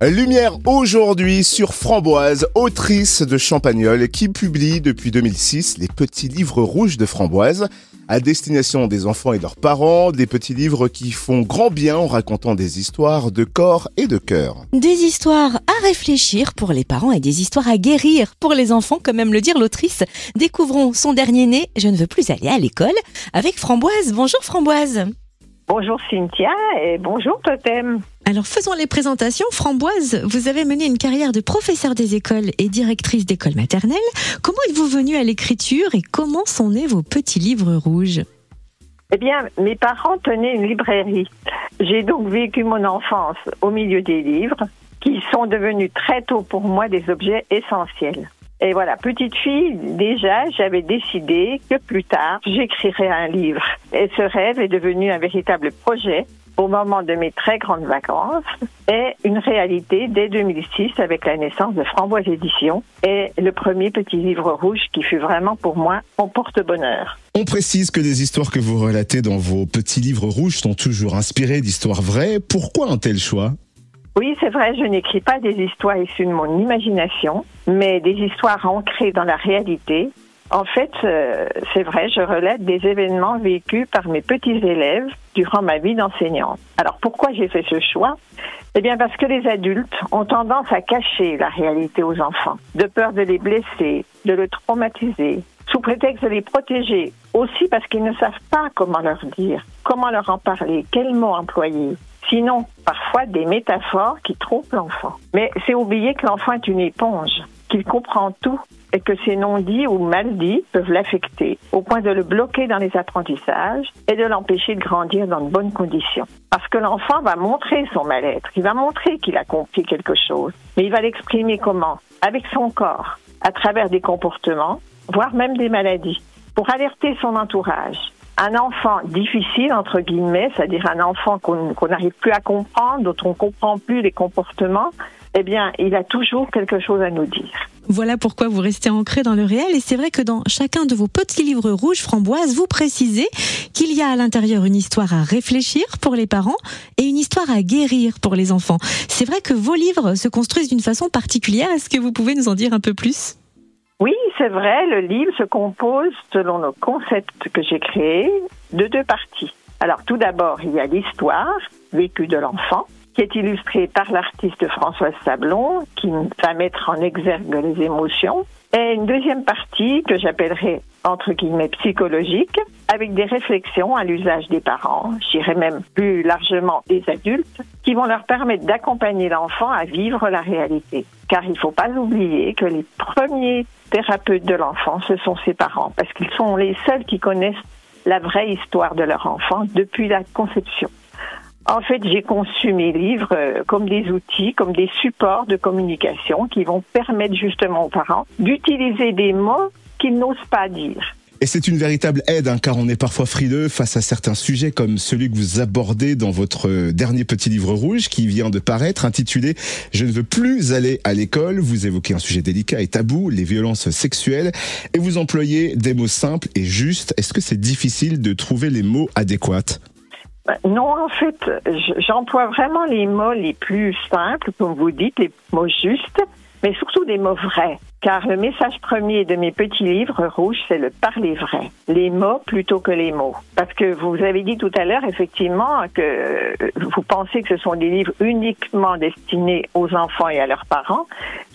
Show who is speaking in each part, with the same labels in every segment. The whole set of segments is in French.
Speaker 1: Lumière aujourd'hui sur Framboise, autrice de Champagnol, qui publie depuis 2006 les petits livres rouges de Framboise à destination des enfants et leurs parents, des petits livres qui font grand bien en racontant des histoires de corps et de cœur.
Speaker 2: Des histoires à réfléchir pour les parents et des histoires à guérir pour les enfants, comme aime le dire l'autrice. Découvrons son dernier né, Je ne veux plus aller à l'école, avec Framboise. Bonjour Framboise.
Speaker 3: Bonjour Cynthia et bonjour Totem.
Speaker 2: Alors faisons les présentations. Framboise, vous avez mené une carrière de professeur des écoles et directrice d'école maternelle. Comment êtes-vous venue à l'écriture et comment sont nés vos petits livres rouges?
Speaker 3: Eh bien, mes parents tenaient une librairie. J'ai donc vécu mon enfance au milieu des livres qui sont devenus très tôt pour moi des objets essentiels. Et voilà, petite fille, déjà, j'avais décidé que plus tard, j'écrirais un livre. Et ce rêve est devenu un véritable projet au moment de mes très grandes vacances et une réalité dès 2006 avec la naissance de Framboise Édition et le premier petit livre rouge qui fut vraiment pour moi mon porte-bonheur.
Speaker 1: On précise que les histoires que vous relatez dans vos petits livres rouges sont toujours inspirées d'histoires vraies. Pourquoi un tel choix?
Speaker 3: Oui, c'est vrai, je n'écris pas des histoires issues de mon imagination, mais des histoires ancrées dans la réalité. En fait, euh, c'est vrai, je relate des événements vécus par mes petits élèves durant ma vie d'enseignante. Alors pourquoi j'ai fait ce choix? Eh bien parce que les adultes ont tendance à cacher la réalité aux enfants, de peur de les blesser, de le traumatiser, sous prétexte de les protéger, aussi parce qu'ils ne savent pas comment leur dire, comment leur en parler, quels mots employer. Sinon, parfois des métaphores qui trompent l'enfant. Mais c'est oublier que l'enfant est une éponge, qu'il comprend tout et que ses non-dits ou mal-dits peuvent l'affecter au point de le bloquer dans les apprentissages et de l'empêcher de grandir dans de bonnes conditions. Parce que l'enfant va montrer son mal-être, il va montrer qu'il a compris quelque chose, mais il va l'exprimer comment? Avec son corps, à travers des comportements, voire même des maladies, pour alerter son entourage un enfant difficile, entre guillemets, c'est-à-dire un enfant qu'on n'arrive plus à comprendre, dont on ne comprend plus les comportements, eh bien, il a toujours quelque chose à nous dire.
Speaker 2: Voilà pourquoi vous restez ancré dans le réel. Et c'est vrai que dans chacun de vos petits livres rouges framboises, vous précisez qu'il y a à l'intérieur une histoire à réfléchir pour les parents et une histoire à guérir pour les enfants. C'est vrai que vos livres se construisent d'une façon particulière. Est-ce que vous pouvez nous en dire un peu plus?
Speaker 3: C'est vrai, le livre se compose, selon nos concepts que j'ai créés, de deux parties. Alors tout d'abord, il y a l'histoire vécue de l'enfant, qui est illustrée par l'artiste Françoise Sablon, qui va mettre en exergue les émotions, et une deuxième partie que j'appellerai entre guillemets psychologique, avec des réflexions à l'usage des parents, j'irais même plus largement des adultes, qui vont leur permettre d'accompagner l'enfant à vivre la réalité. Car il ne faut pas oublier que les premiers thérapeutes de l'enfant, ce sont ses parents, parce qu'ils sont les seuls qui connaissent la vraie histoire de leur enfant depuis la conception. En fait, j'ai conçu mes livres euh, comme des outils, comme des supports de communication qui vont permettre justement aux parents d'utiliser des mots qu'ils n'osent pas dire.
Speaker 1: Et c'est une véritable aide, hein, car on est parfois frileux face à certains sujets comme celui que vous abordez dans votre dernier petit livre rouge qui vient de paraître, intitulé Je ne veux plus aller à l'école. Vous évoquez un sujet délicat et tabou, les violences sexuelles, et vous employez des mots simples et justes. Est-ce que c'est difficile de trouver les mots adéquats?
Speaker 3: Non, en fait, j'emploie vraiment les mots les plus simples, comme vous dites, les mots justes, mais surtout des mots vrais. Car le message premier de mes petits livres rouges, c'est le parler vrai. Les mots plutôt que les mots. Parce que vous avez dit tout à l'heure, effectivement, que vous pensez que ce sont des livres uniquement destinés aux enfants et à leurs parents.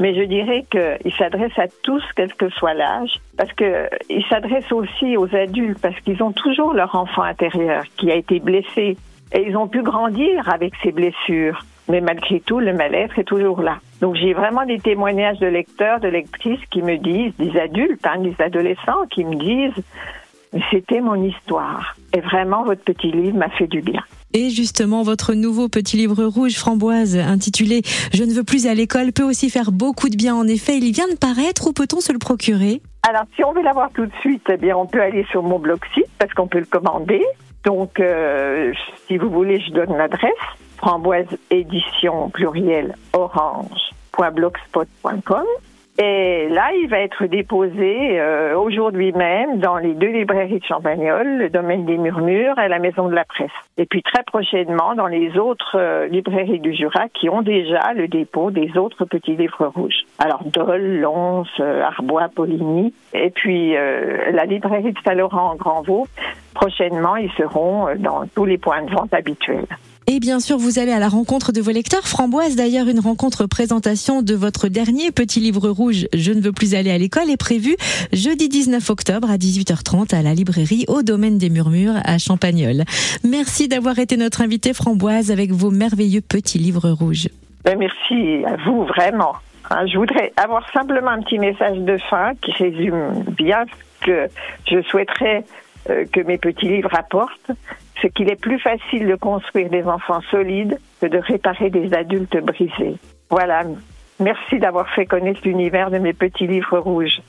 Speaker 3: Mais je dirais qu'ils s'adressent à tous, quel que soit l'âge. Parce qu'ils s'adressent aussi aux adultes, parce qu'ils ont toujours leur enfant intérieur qui a été blessé. Et ils ont pu grandir avec ces blessures. Mais malgré tout, le mal-être est toujours là. Donc j'ai vraiment des témoignages de lecteurs, de lectrices qui me disent, des adultes, hein, des adolescents qui me disent, c'était mon histoire. Et vraiment, votre petit livre m'a fait du bien.
Speaker 2: Et justement, votre nouveau petit livre rouge framboise intitulé Je ne veux plus à l'école peut aussi faire beaucoup de bien. En effet, il vient de paraître. Où peut-on se le procurer?
Speaker 3: Alors, si on veut l'avoir tout de suite, eh bien, on peut aller sur mon blog site parce qu'on peut le commander. Donc, euh, si vous voulez, je donne l'adresse framboise édition pluriel orange.blogspot.com Et là, il va être déposé euh, aujourd'hui même dans les deux librairies de Champagnol, le domaine des Murmures et la Maison de la Presse. Et puis très prochainement dans les autres euh, librairies du Jura qui ont déjà le dépôt des autres petits livres rouges. Alors Dole, Lons, euh, Arbois, Poligny. Et puis la librairie de Saint-Laurent en Grand-Vaux. Prochainement, ils seront dans tous les points de vente habituels.
Speaker 2: Et bien sûr, vous allez à la rencontre de vos lecteurs. Framboise, d'ailleurs, une rencontre présentation de votre dernier petit livre rouge, Je ne veux plus aller à l'école, est prévue jeudi 19 octobre à 18h30 à la librairie au domaine des Murmures à Champagnol. Merci d'avoir été notre invité Framboise avec vos merveilleux petits livres rouges.
Speaker 3: Ben, merci à vous, vraiment. Hein, je voudrais avoir simplement un petit message de fin qui résume bien ce que je souhaiterais euh, que mes petits livres apportent c'est qu'il est plus facile de construire des enfants solides que de réparer des adultes brisés. Voilà. Merci d'avoir fait connaître l'univers de mes petits livres rouges.